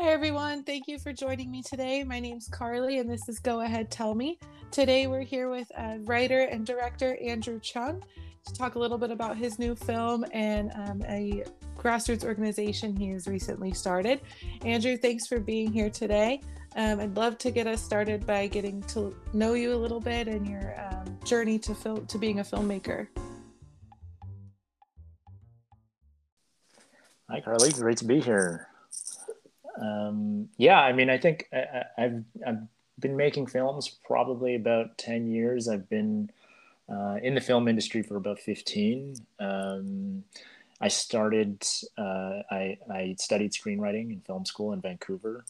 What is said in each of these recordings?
Hi, everyone. Thank you for joining me today. My name's Carly, and this is Go Ahead Tell Me. Today, we're here with uh, writer and director Andrew Chung to talk a little bit about his new film and um, a grassroots organization he has recently started. Andrew, thanks for being here today. Um, I'd love to get us started by getting to know you a little bit and your um, journey to film to being a filmmaker. Hi, Carly. Great to be here. Um, yeah, I mean, I think I, have I've been making films probably about ten years. I've been uh, in the film industry for about fifteen. Um, I started. Uh, I I studied screenwriting in film school in Vancouver.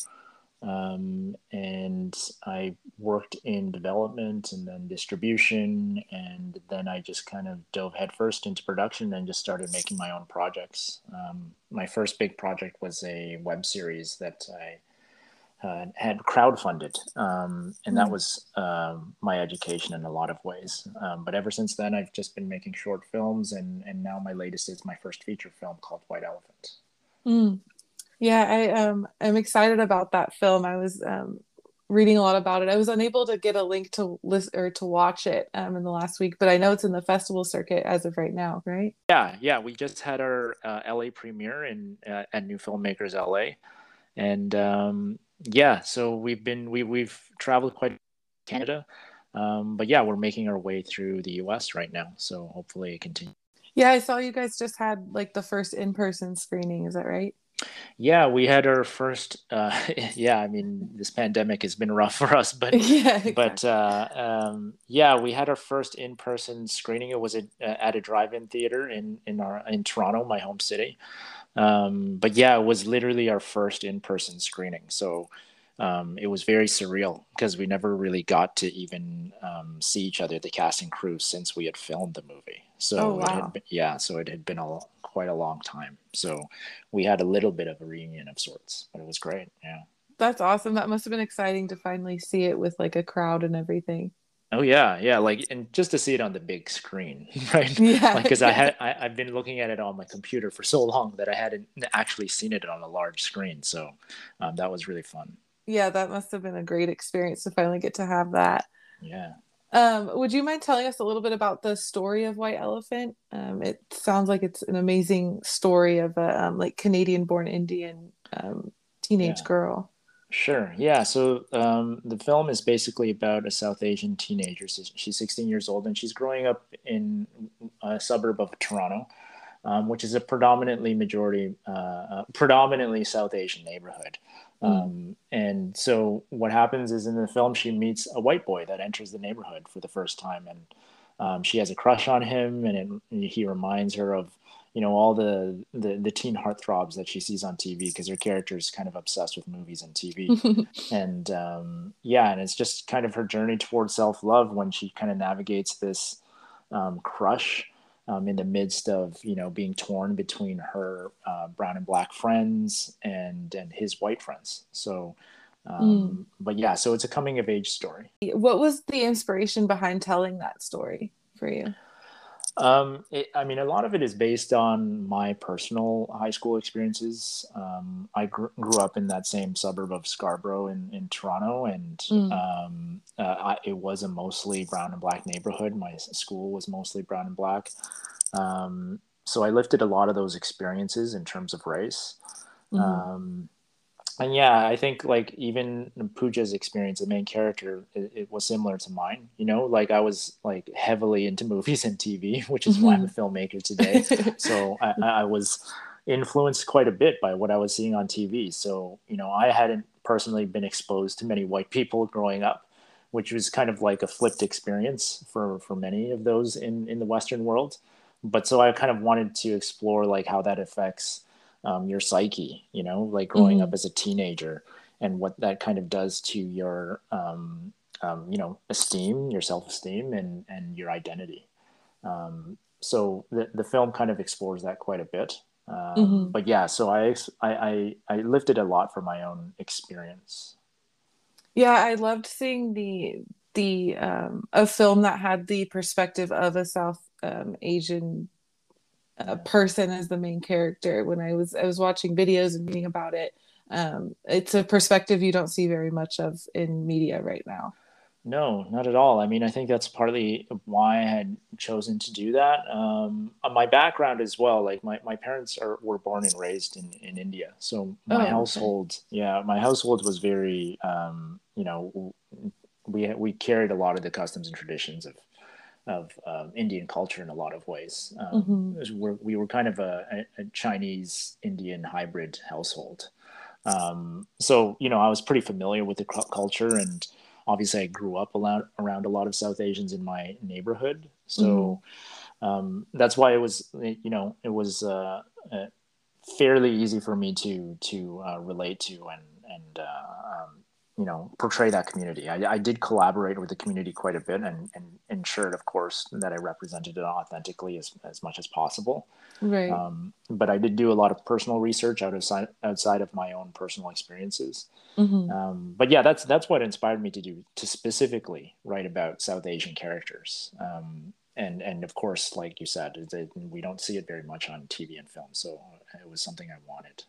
Um, and I worked in development and then distribution, and then I just kind of dove headfirst into production and just started making my own projects. Um, my first big project was a web series that I uh, had crowdfunded, um, and that hmm. was um, my education in a lot of ways. Um, but ever since then, I've just been making short films, and and now my latest is my first feature film called White Elephant. Mm. Yeah, I um I'm excited about that film. I was um reading a lot about it. I was unable to get a link to list or to watch it um in the last week, but I know it's in the festival circuit as of right now, right? Yeah, yeah. We just had our uh, LA premiere in uh, at New Filmmakers LA, and um, yeah, so we've been we we've traveled quite Canada, um, but yeah, we're making our way through the U.S. right now. So hopefully it continues. Yeah, I saw you guys just had like the first in person screening. Is that right? Yeah, we had our first. Uh, yeah, I mean, this pandemic has been rough for us, but yeah, exactly. but uh, um, yeah, we had our first in-person screening. It was at, uh, at a drive-in theater in in our in Toronto, my home city. Um, but yeah, it was literally our first in-person screening. So um, it was very surreal because we never really got to even um, see each other, the cast and crew, since we had filmed the movie. So oh, wow. been, yeah, so it had been a quite a long time. So we had a little bit of a reunion of sorts, but it was great. Yeah. That's awesome. That must have been exciting to finally see it with like a crowd and everything. Oh yeah, yeah, like and just to see it on the big screen, right? Yeah. Because like, I had I, have been looking at it on my computer for so long that I hadn't actually seen it on a large screen. So um, that was really fun. Yeah, that must have been a great experience to finally get to have that. Yeah. Um, would you mind telling us a little bit about the story of White Elephant? Um, it sounds like it's an amazing story of a um, like Canadian-born Indian um, teenage yeah. girl. Sure. Yeah. So um, the film is basically about a South Asian teenager. She's 16 years old and she's growing up in a suburb of Toronto, um, which is a predominantly majority, uh, uh, predominantly South Asian neighborhood. Mm. Um, and so what happens is in the film, she meets a white boy that enters the neighborhood for the first time, and um, she has a crush on him, and it, he reminds her of you know all the the, the teen heartthrobs that she sees on TV because her character is kind of obsessed with movies and TV, and um, yeah, and it's just kind of her journey towards self love when she kind of navigates this um, crush um, in the midst of you know being torn between her uh, brown and black friends and and his white friends. So, um, mm. but yeah, so it's a coming of age story. What was the inspiration behind telling that story for you? Um, it, I mean, a lot of it is based on my personal high school experiences. Um, I gr- grew up in that same suburb of Scarborough in, in Toronto, and mm. um, uh, I, it was a mostly brown and black neighborhood. My school was mostly brown and black. Um, so I lifted a lot of those experiences in terms of race. Mm and yeah, I think like even Pooja's experience, the main character, it, it, was similar to mine. You know, like I was like heavily into movies and TV, which is mm-hmm. why I'm a mm-hmm. filmmaker today. so I, I, was influenced quite a bit by what I was seeing on TV. So you know, I hadn't personally been exposed to many white people growing up, which was kind of like a flipped experience for for many of those in in the Western world. But so I kind of wanted to explore like how that affects um, your psyche, you know, like growing mm-hmm. up as a teenager and what that kind of does to your, um, um, you know, esteem, your self-esteem and, and your identity. Um, so the, the film kind of explores that quite a bit. Um, mm-hmm. But yeah, so I, I, I, I lifted a lot from my own experience. Yeah, I loved seeing the the um, a film that had the perspective of a South um, Asian a person as the main character when I was I was watching videos and reading about it. um, it's a perspective you don't see very much of in media right now. No, not at all. I mean, I think that's partly why I had chosen to do that. Um, my background as well, like my, my parents are were born and raised in, in India, so my oh, household, okay. yeah, my household was very, um, you know, we we carried a lot of the customs and traditions of of um, Indian culture in a lot of ways. Um, mm-hmm. we're, we were kind of a, a Chinese Indian hybrid household. Um, so, you know, I was pretty familiar with the culture and obviously I grew up around, around a lot of South Asians in my neighborhood. So mm-hmm. that's why it was, you know, it was uh, uh, fairly easy for me to, to uh, relate to and, and uh, um, you know portray that community. I, I, did collaborate with the community quite a bit and, and ensured, of course, that I represented it authentically as, as much as possible. Right. Um, but I did do a lot of personal research out of outside of my own personal experiences. Mm-hmm. Um, but yeah, that's that's what inspired me to do to specifically write about South Asian characters. Um, and and of course, like you said, it, we don't see it very much on TV and film, so it was something I wanted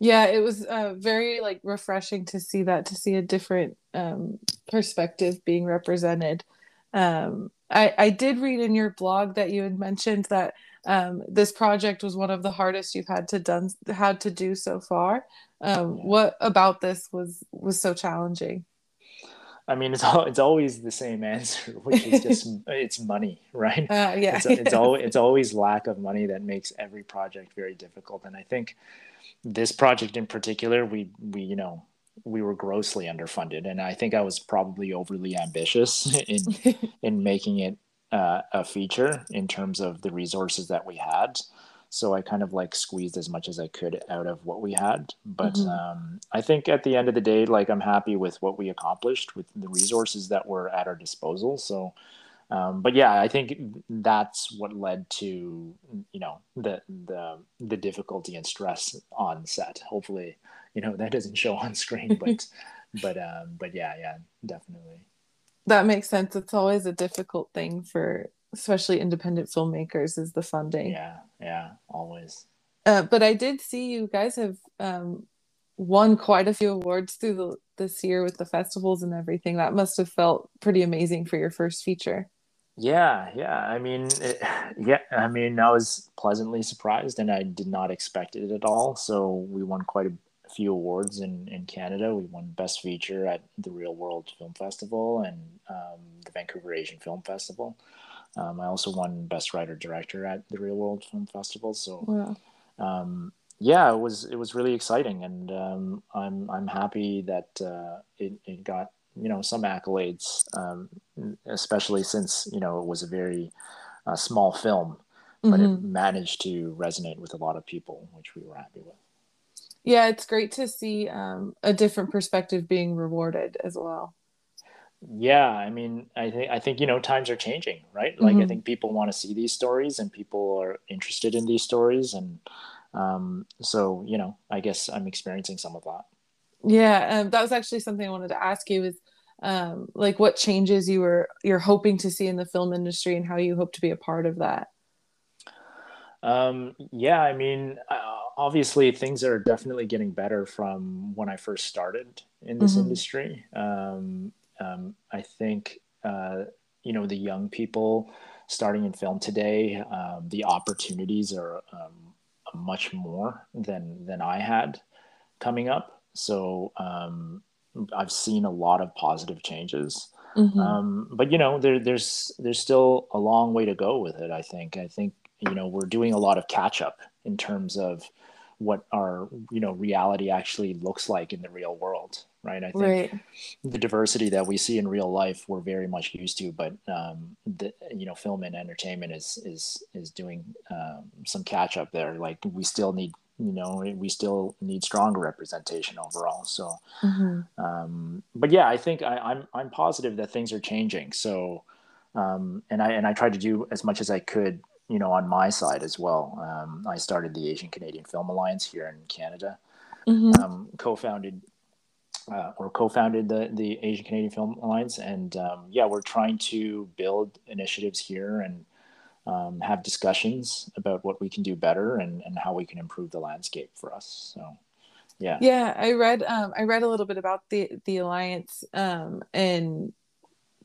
yeah it was uh, very like refreshing to see that to see a different um, perspective being represented um, I, I did read in your blog that you had mentioned that um, this project was one of the hardest you've had to done had to do so far um, what about this was was so challenging I mean, it's all, it's always the same answer, which is just it's money, right? Uh, yeah, it's, it's, always, it's always lack of money that makes every project very difficult. And I think this project in particular, we we you know we were grossly underfunded, and I think I was probably overly ambitious in in making it uh, a feature in terms of the resources that we had. So I kind of like squeezed as much as I could out of what we had. But mm-hmm. um, I think at the end of the day, like I'm happy with what we accomplished with the resources that were at our disposal. So um, but yeah, I think that's what led to you know the the the difficulty and stress on set. Hopefully, you know that doesn't show on screen, but but um, but yeah, yeah, definitely. That makes sense. It's always a difficult thing for especially independent filmmakers is the funding. Yeah, yeah, always. Uh, but I did see you guys have um, won quite a few awards through the, this year with the festivals and everything. That must have felt pretty amazing for your first feature. Yeah, yeah. I mean, it, yeah. I mean, I was pleasantly surprised, and I did not expect it at all. So we won quite a few awards in in Canada. We won Best Feature at the Reelworld Film Festival and um, the Vancouver Asian Film Festival. Um, I also won Best Writer Director at the Reelworld Film Festival. So, wow. um, yeah, it was it was really exciting, and um, I'm I'm happy that uh, it it got you know some accolades, um, especially since you know it was a very uh, small film, but mm-hmm. it managed to resonate with a lot of people, which we were happy with. Yeah, it's great to see um, a different perspective being rewarded as well. Yeah, I mean, I think I think you know times are changing, right? Like mm-hmm. I think people want to see these stories, and people are interested in these stories, and um, so you know, I guess I'm experiencing some of that. Yeah, um, that was actually something I wanted to ask you is um, like what changes you were you're hoping to see in the film industry and how you hope to be a part of that. Um, yeah, I mean, uh, obviously things are definitely getting better from when I first started in this mm-hmm. industry. Um, um, I think uh, you know the young people starting in film today, um, the opportunities are um, much more than than I had coming up. So um, I've seen a lot of positive changes. Mm-hmm. Um, but you know, there, there's there's still a long way to go with it. I think. I think you know we're doing a lot of catch up in terms of what our you know reality actually looks like in the real world right i think right. the diversity that we see in real life we're very much used to but um, the you know film and entertainment is is is doing um, some catch up there like we still need you know we still need stronger representation overall so mm-hmm. um, but yeah i think I, am I'm, I'm positive that things are changing so um, and i and i tried to do as much as i could you know on my side as well um, i started the asian canadian film alliance here in canada mm-hmm. Um, co-founded uh, or co-founded the, the asian canadian film alliance and um, yeah we're trying to build initiatives here and um, have discussions about what we can do better and, and how we can improve the landscape for us. So, yeah. Yeah i read um i read a little bit about the the alliance um and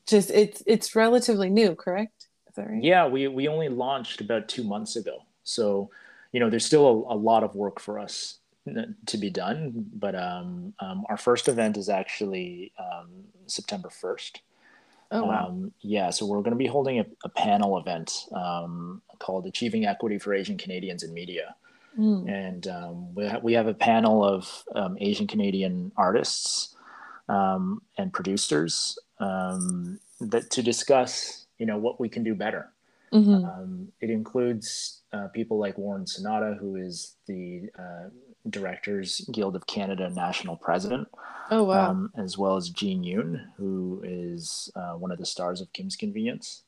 just it's it's relatively new correct? Is that right? Yeah we we only launched about two months ago. So you know there's still a, a lot of work for us to be done but um, um our first event is actually um september 1st oh wow um, yeah, so we're going to be holding a, a panel event um, called Achieving Equity for Asian Canadians in Media. Mm. And um, we, ha- we have a panel of um, Asian Canadian artists um, and producers um, that to discuss, you know, what we can do better. Mhm. Um, it includes uh, people like Warren Sonoda, who is the uh, Directors Guild of Canada national president, oh wow um, as well as Jean Yoon, who is uh, one of the stars of Kim's Convenience,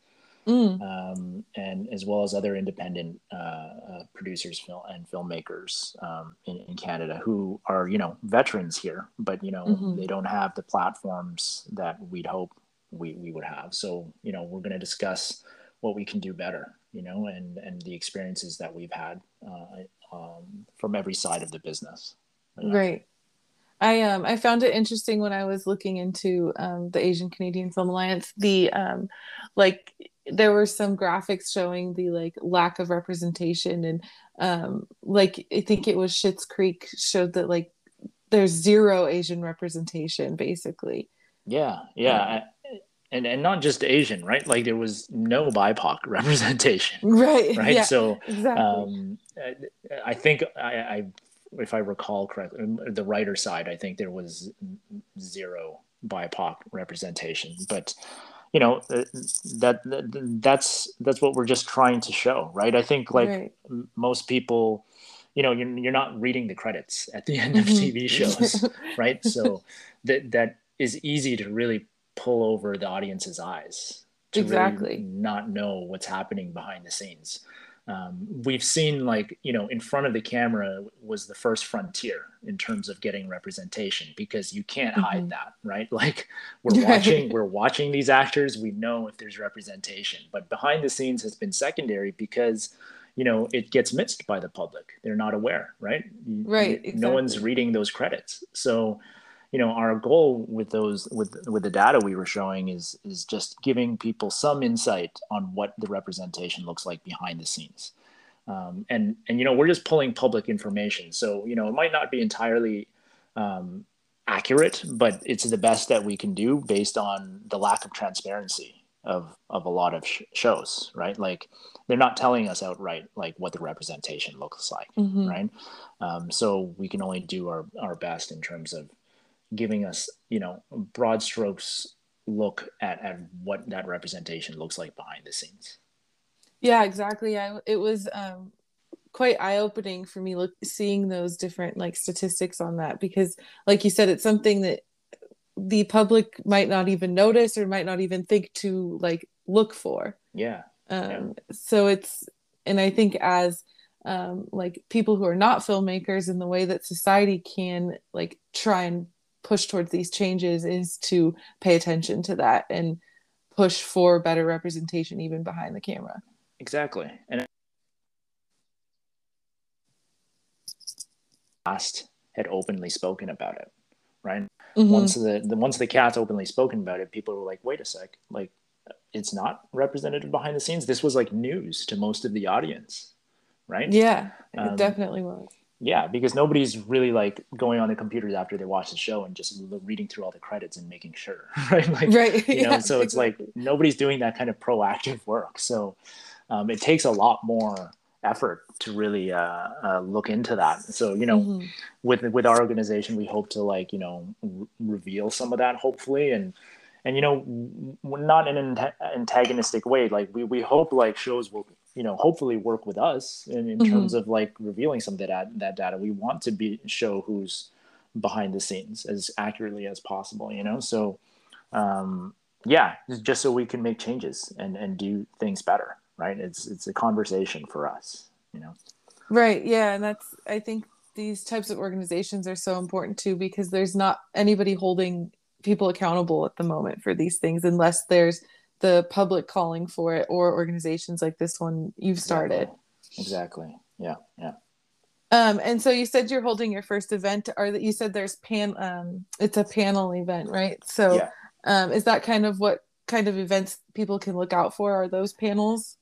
Mm. um, and as well as other independent uh, uh, producers film, and filmmakers um, in, in Canada who are, you know, veterans here, but, you know, Mhm. they don't have the platforms that we'd hope we, we would have. So, you know, we're going to discuss what we can do better, you know, and, and the experiences that we've had uh, um, from every side of the business. Yeah. Right. I um I found it interesting when I was looking into um the Asian Canadian Film Alliance the um like there were some graphics showing the like lack of representation and um like I think it was Schitt's Creek showed that like there's zero Asian representation basically. Yeah, yeah, and and not just Asian, right? Like there was no BIPOC representation, Right. right? Yeah, So exactly. um, I- think I, I, if I recall correctly, the writer side, I think there was zero BIPOC representation, but you know uh, that, that that's that's what we're just trying to show, right? I think like right. most people, you know, you're, you're not reading the credits at the end of Mhm. TV shows, right? So that that is easy to really pull over the audience's eyes to Exactly. really not know what's happening behind the scenes. Um, we've seen like you know in front of the camera was the first frontier in terms of getting representation because you can't hide Mhm. that right? Like we're watching we're watching these actors. We know if there's representation. But behind the scenes has been secondary because you know it gets missed by the public. They're not aware right? Right, you- no one's reading those credits. So you know our goal with those with with the data we were showing is is just giving people some insight on what the representation looks like behind the scenes. Um, and and you know we're just pulling public information. So you know it might not be entirely um, accurate but it's the best that we can do based on the lack of transparency of of a lot of sh- shows right? Like they're not telling us outright like what the representation looks like Mhm. right? Um, so we can only do our, our best in terms of giving us you know broad strokes look at, at what that representation looks like behind the scenes Yeah, exactly. I it was um quite eye-opening for me look seeing those different like statistics on that because like you said it's something that the public might not even notice or might not even think to like look for. yeah Um so it's and I think as um like people who are not filmmakers and the way that society can like try and push towards these changes is to pay attention to that and push for better representation even behind the camera. exactly and past had openly spoken about it right Mhm. once the, the once the cat's openly spoken about it people were like wait a sec like it's not representative behind the scenes this was like news to most of the audience right Yeah, Um, it definitely was. Yeah because nobody's really like going on the computers after they watch the show and just reading through all the credits and making sure right? Like Right. you know yeah, so it's like nobody's doing that kind of proactive work. So um, it takes a lot more effort to really uh, uh, look into that. So you know Mhm. with with our organization we hope to like you know r- reveal some of that hopefully. And and you know not in an anta- antagonistic way. Like we we hope like shows will you know hopefully work with us in, in Mhm. terms of like revealing some of that that data we want to be show who's behind the scenes as accurately as possible you know so um yeah just so we can make changes and and do things better right it's it's a conversation for us you know Right. Yeah, and that's I think these types of organizations are so important too because there's not anybody holding people accountable at the moment for these things unless there's the public calling for it or organizations like this one you've started. exactly yeah yeah Um, and so you said you're holding your first event, or that you said there's pan, um, it's a panel event, right? So, Yeah. um, is that kind of what kind of events people can look out for? Are those panels?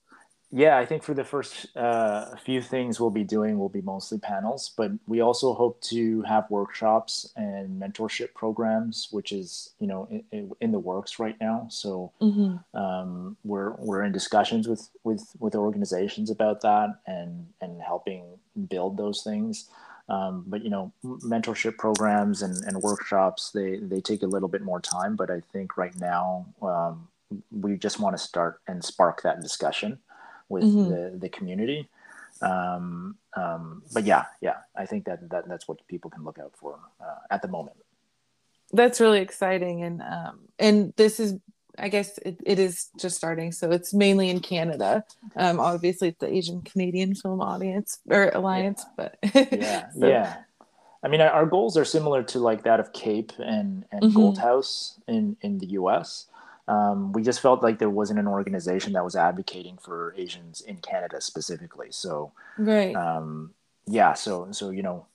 Yeah, I think for the first uh, few things we'll be doing will be mostly panels, but we also hope to have workshops and mentorship programs, which is you know in, in the works right now. So Mm-hmm. um, we're we're in discussions with with with organizations about that and and helping build those things. Um, but you know, mentorship programs and, and workshops they they take a little bit more time. But I think right now um, we just want to start and spark that discussion with Mhm. the the community. Um, um, but yeah, yeah, I think that, that that's what people can look out for uh, at the moment. That's really exciting, and um, and this is, I guess, it, it is just starting, so it's mainly in Canada. Um, obviously, it's the Asian Canadian Film Audience or Alliance, but yeah So- yeah i mean our goals are similar to like that of cape and and Mhm. gold house in in the us um, we just felt like there wasn't an organization that was advocating for asians in canada specifically so right. um, yeah so so you know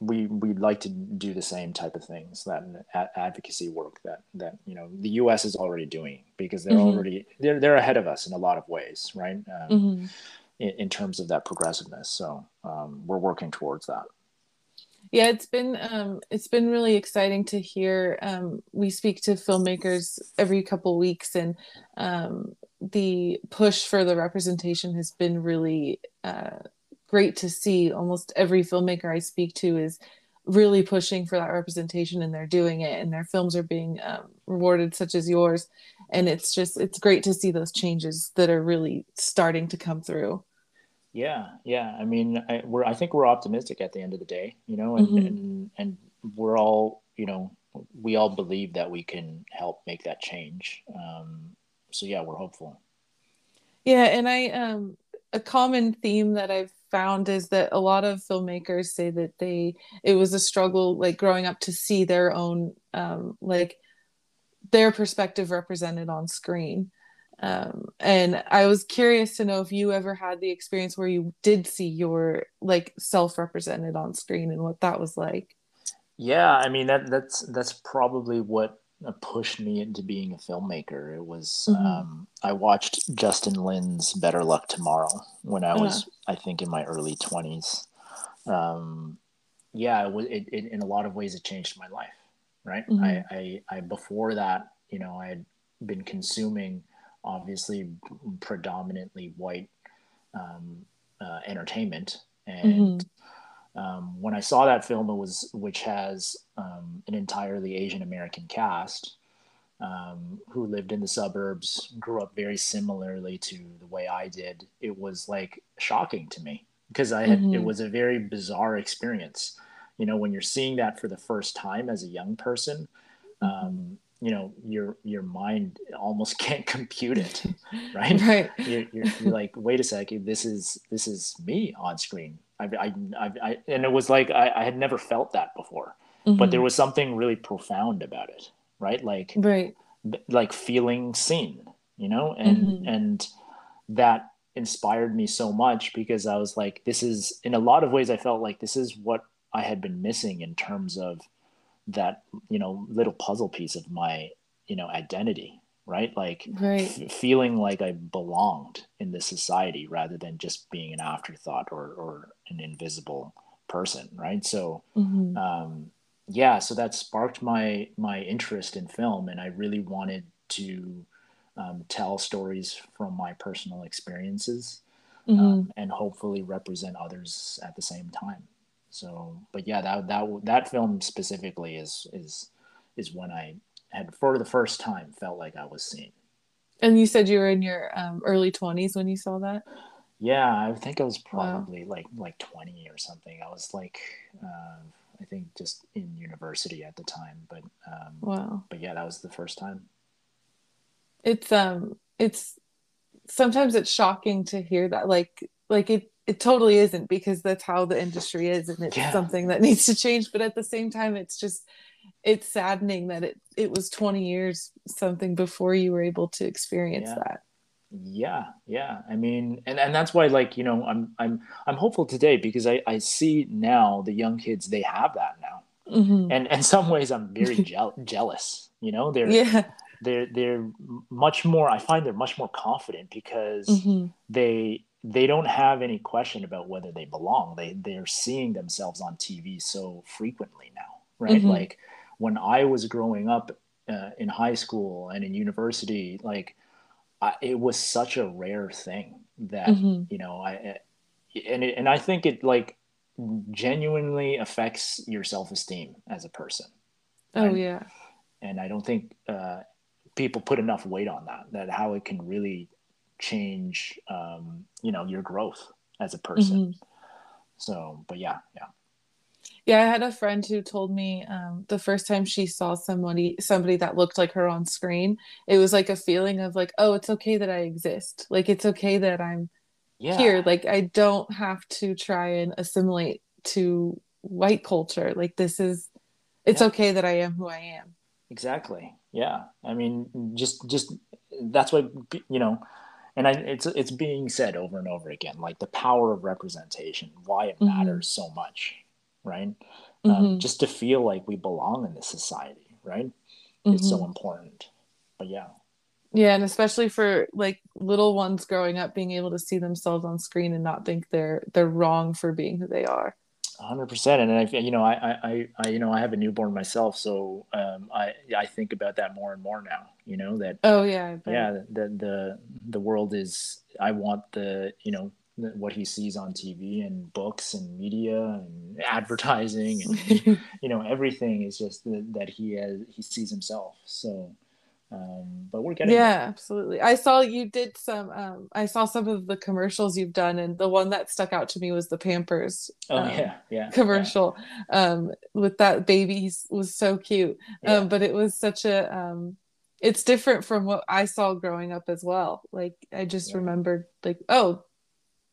we we'd like to do the same type of things that a- advocacy work that that you know the us is already doing because they're Mhm. already they're, they're ahead of us in a lot of ways right um, Mhm. in, in terms of that progressiveness so um, we're working towards that yeah it's been um it's been really exciting to hear um we speak to filmmakers every couple weeks and um the push for the representation has been really uh great to see. Almost every filmmaker i speak to is really pushing for that representation and they're doing it and their films are being um, rewarded such as yours. And it's just it's great to see those changes that are really starting to come through Yeah, yeah. I mean, I, we're I think we're optimistic at the end of the day, you know, and Mhm. and and we're all, you know, we all believe that we can help make that change. Um, so yeah, we're hopeful. Yeah, and I um a common theme that I've found is that a lot of filmmakers say that they it was a struggle like growing up to see their own um like their perspective represented on screen. Um and I was curious to know if you ever had the experience where you did see your like self represented on screen and what that was like. Yeah, I mean that that's that's probably what uh, pushed me into being a filmmaker. It was Mhm. um, I watched Justin Lin's Better Luck Tomorrow when I was I think in my early twenties. Um, yeah, it was it, it in a lot of ways it changed my life. Right, Mhm. I, I I before that you know I had been consuming obviously predominantly white um, uh, entertainment and um, when I saw that film, it was which has um, an entirely Asian American cast um, who lived in the suburbs, grew up very similarly to the way I did. It was like shocking to me because I had it Mhm. was a very bizarre experience. You know, when you're seeing that for the first time as a young person, um, you know, your your mind almost can't compute it, right? Right. you're, you're, you're like, wait a second, this is this is me on screen. I, I, I, I and it was like I, I had never felt that before, but there was something really profound about it, right? Like right. like feeling seen, you know, and Mhm. and that inspired me so much because I was like, this is in a lot of ways I felt like this is what I had been missing in terms of that you know little puzzle piece of my you know identity right like Right. f- feeling like i belonged in this society rather than just being an afterthought or or an invisible person right so Mhm. um yeah so that sparked my my interest in film and i really wanted to um, tell stories from my personal experiences Mhm. um, and hopefully represent others at the same time. So, but yeah, that that that film specifically is is is when I had for the first time felt like I was seen. And you said you were in your um, early 20s when you saw that? Yeah, I think I was Wow. probably like like twenty or something. I was like, uh, I think just in university at the time, but um, Wow. but yeah, that was the first time. It's um it's sometimes it's shocking to hear that like like it it totally isn't because that's how the industry is and it's Yeah. something that needs to change but at the same time it's just it's saddening that it it was 20 years something before you were able to experience Yeah. that yeah yeah i mean and, and that's why like you know i'm i'm i'm hopeful today because i i see now the young kids they have that now mm-hmm. and in some ways i'm very je- jealous you know they're yeah they're they're much more i find they're much more confident because mm-hmm. they they don't have any question about whether they belong they they're seeing themselves on tv so frequently now right mm-hmm. like when i was growing up uh, in high school and in university like I, it was such a rare thing that mm-hmm. you know I and it, and I think it like genuinely affects your self esteem as a person. Oh and, yeah. And I don't think uh, people put enough weight on that. That how it can really change, um, you know, your growth as a person. Mm-hmm. So, but yeah, yeah. Yeah, I had a friend who told me um, the first time she saw somebody somebody that looked like her on screen, it was like a feeling of like, oh, it's okay that I exist. Like it's okay that I'm yeah. here. Like I don't have to try and assimilate to white culture. Like this is, it's yeah. okay that I am who I am. Exactly. Yeah. I mean, just just that's what you know and I, it's it's being said over and over again like the power of representation why it mm-hmm. matters so much right? Um, mm-hmm. Um, just to feel like we belong in this society, right? It's so mm-hmm. important. But yeah. Yeah, and especially for like little ones growing up, being able to see themselves on screen and not think they're they're wrong for being who they are. Hundred percent, and I, you know, I, I, I, you know, I have a newborn myself, so um, I, I think about that more and more now. You know that. Oh yeah. Yeah, the the the world is. I want the you know what he sees on TV and books and media and advertising and you know everything is just the, that he has he sees himself. So, um, but we're getting yeah, there. absolutely. I saw you did some. Um, I saw some of the commercials you've done, and the one that stuck out to me was the Pampers. Oh um, yeah, yeah. Commercial yeah. Um, with that baby he was so cute, yeah. Um, but it was such a um, it's different from what I saw growing up as well. Like I just yeah. remembered like, oh,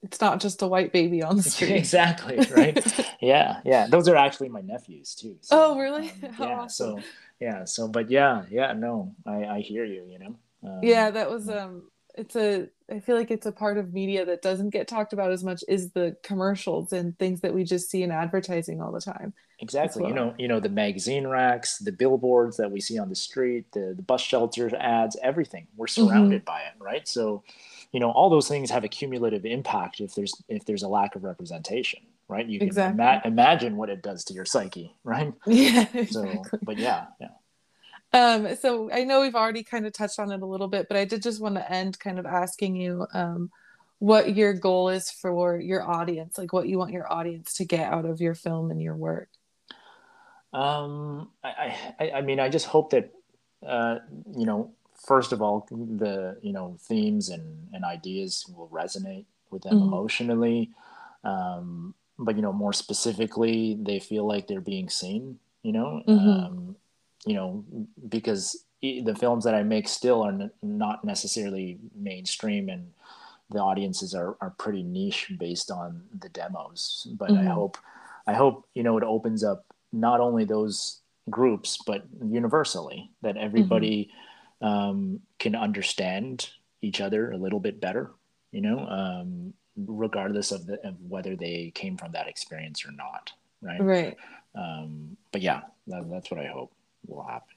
it's not just a white baby on the street. exactly, right? yeah, yeah. Those are actually my nephews too. So, oh, really? Um, yeah. Awesome. So yeah, so but yeah, yeah, no, I I hear you, you know. Um, yeah, that was um it's a I feel like it's a part of media that doesn't get talked about as much is the commercials and things that we just see in advertising all the time. Exactly. Well. You know, you know the magazine racks, the billboards that we see on the street, the the bus shelters ads, everything. We're surrounded mm-hmm. by it, right? So you know all those things have a cumulative impact if there's if there's a lack of representation right you can exactly. ima- imagine what it does to your psyche right yeah exactly. so but yeah yeah um so i know we've already kind of touched on it a little bit but i did just want to end kind of asking you um what your goal is for your audience like what you want your audience to get out of your film and your work um i i, I mean i just hope that uh you know first of all, the you know themes and, and ideas will resonate with them mm-hmm. emotionally. Um, but you know, more specifically, they feel like they're being seen. You know, mm-hmm. um, you know, because the films that I make still are n- not necessarily mainstream, and the audiences are are pretty niche based on the demos. But mm-hmm. I hope, I hope you know, it opens up not only those groups but universally that everybody mm-hmm um, can understand each other a little bit better, you know, um, regardless of, the, of whether they came from that experience or not. Right. Right. Um, but yeah, that, that's what I hope will happen.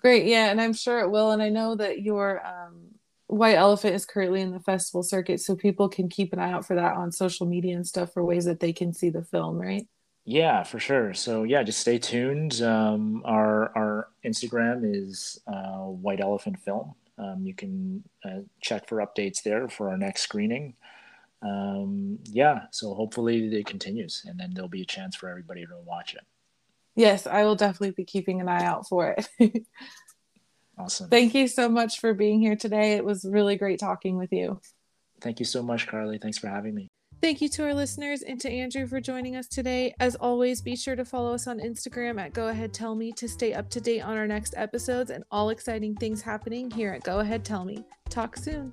Great. Yeah. And I'm sure it will. And I know that your um, White Elephant is currently in the festival circuit. So people can keep an eye out for that on social media and stuff for ways that they can see the film, right? Yeah, for sure. So yeah, just stay tuned. Um, our our Instagram is uh, White Elephant Film. Um, you can uh, check for updates there for our next screening. Um, yeah, so hopefully it continues, and then there'll be a chance for everybody to watch it. Yes, I will definitely be keeping an eye out for it. awesome. Thank you so much for being here today. It was really great talking with you. Thank you so much, Carly. Thanks for having me. Thank you to our listeners and to Andrew for joining us today. As always, be sure to follow us on Instagram at Go Ahead Tell Me to stay up to date on our next episodes and all exciting things happening here at Go Ahead Tell Me. Talk soon.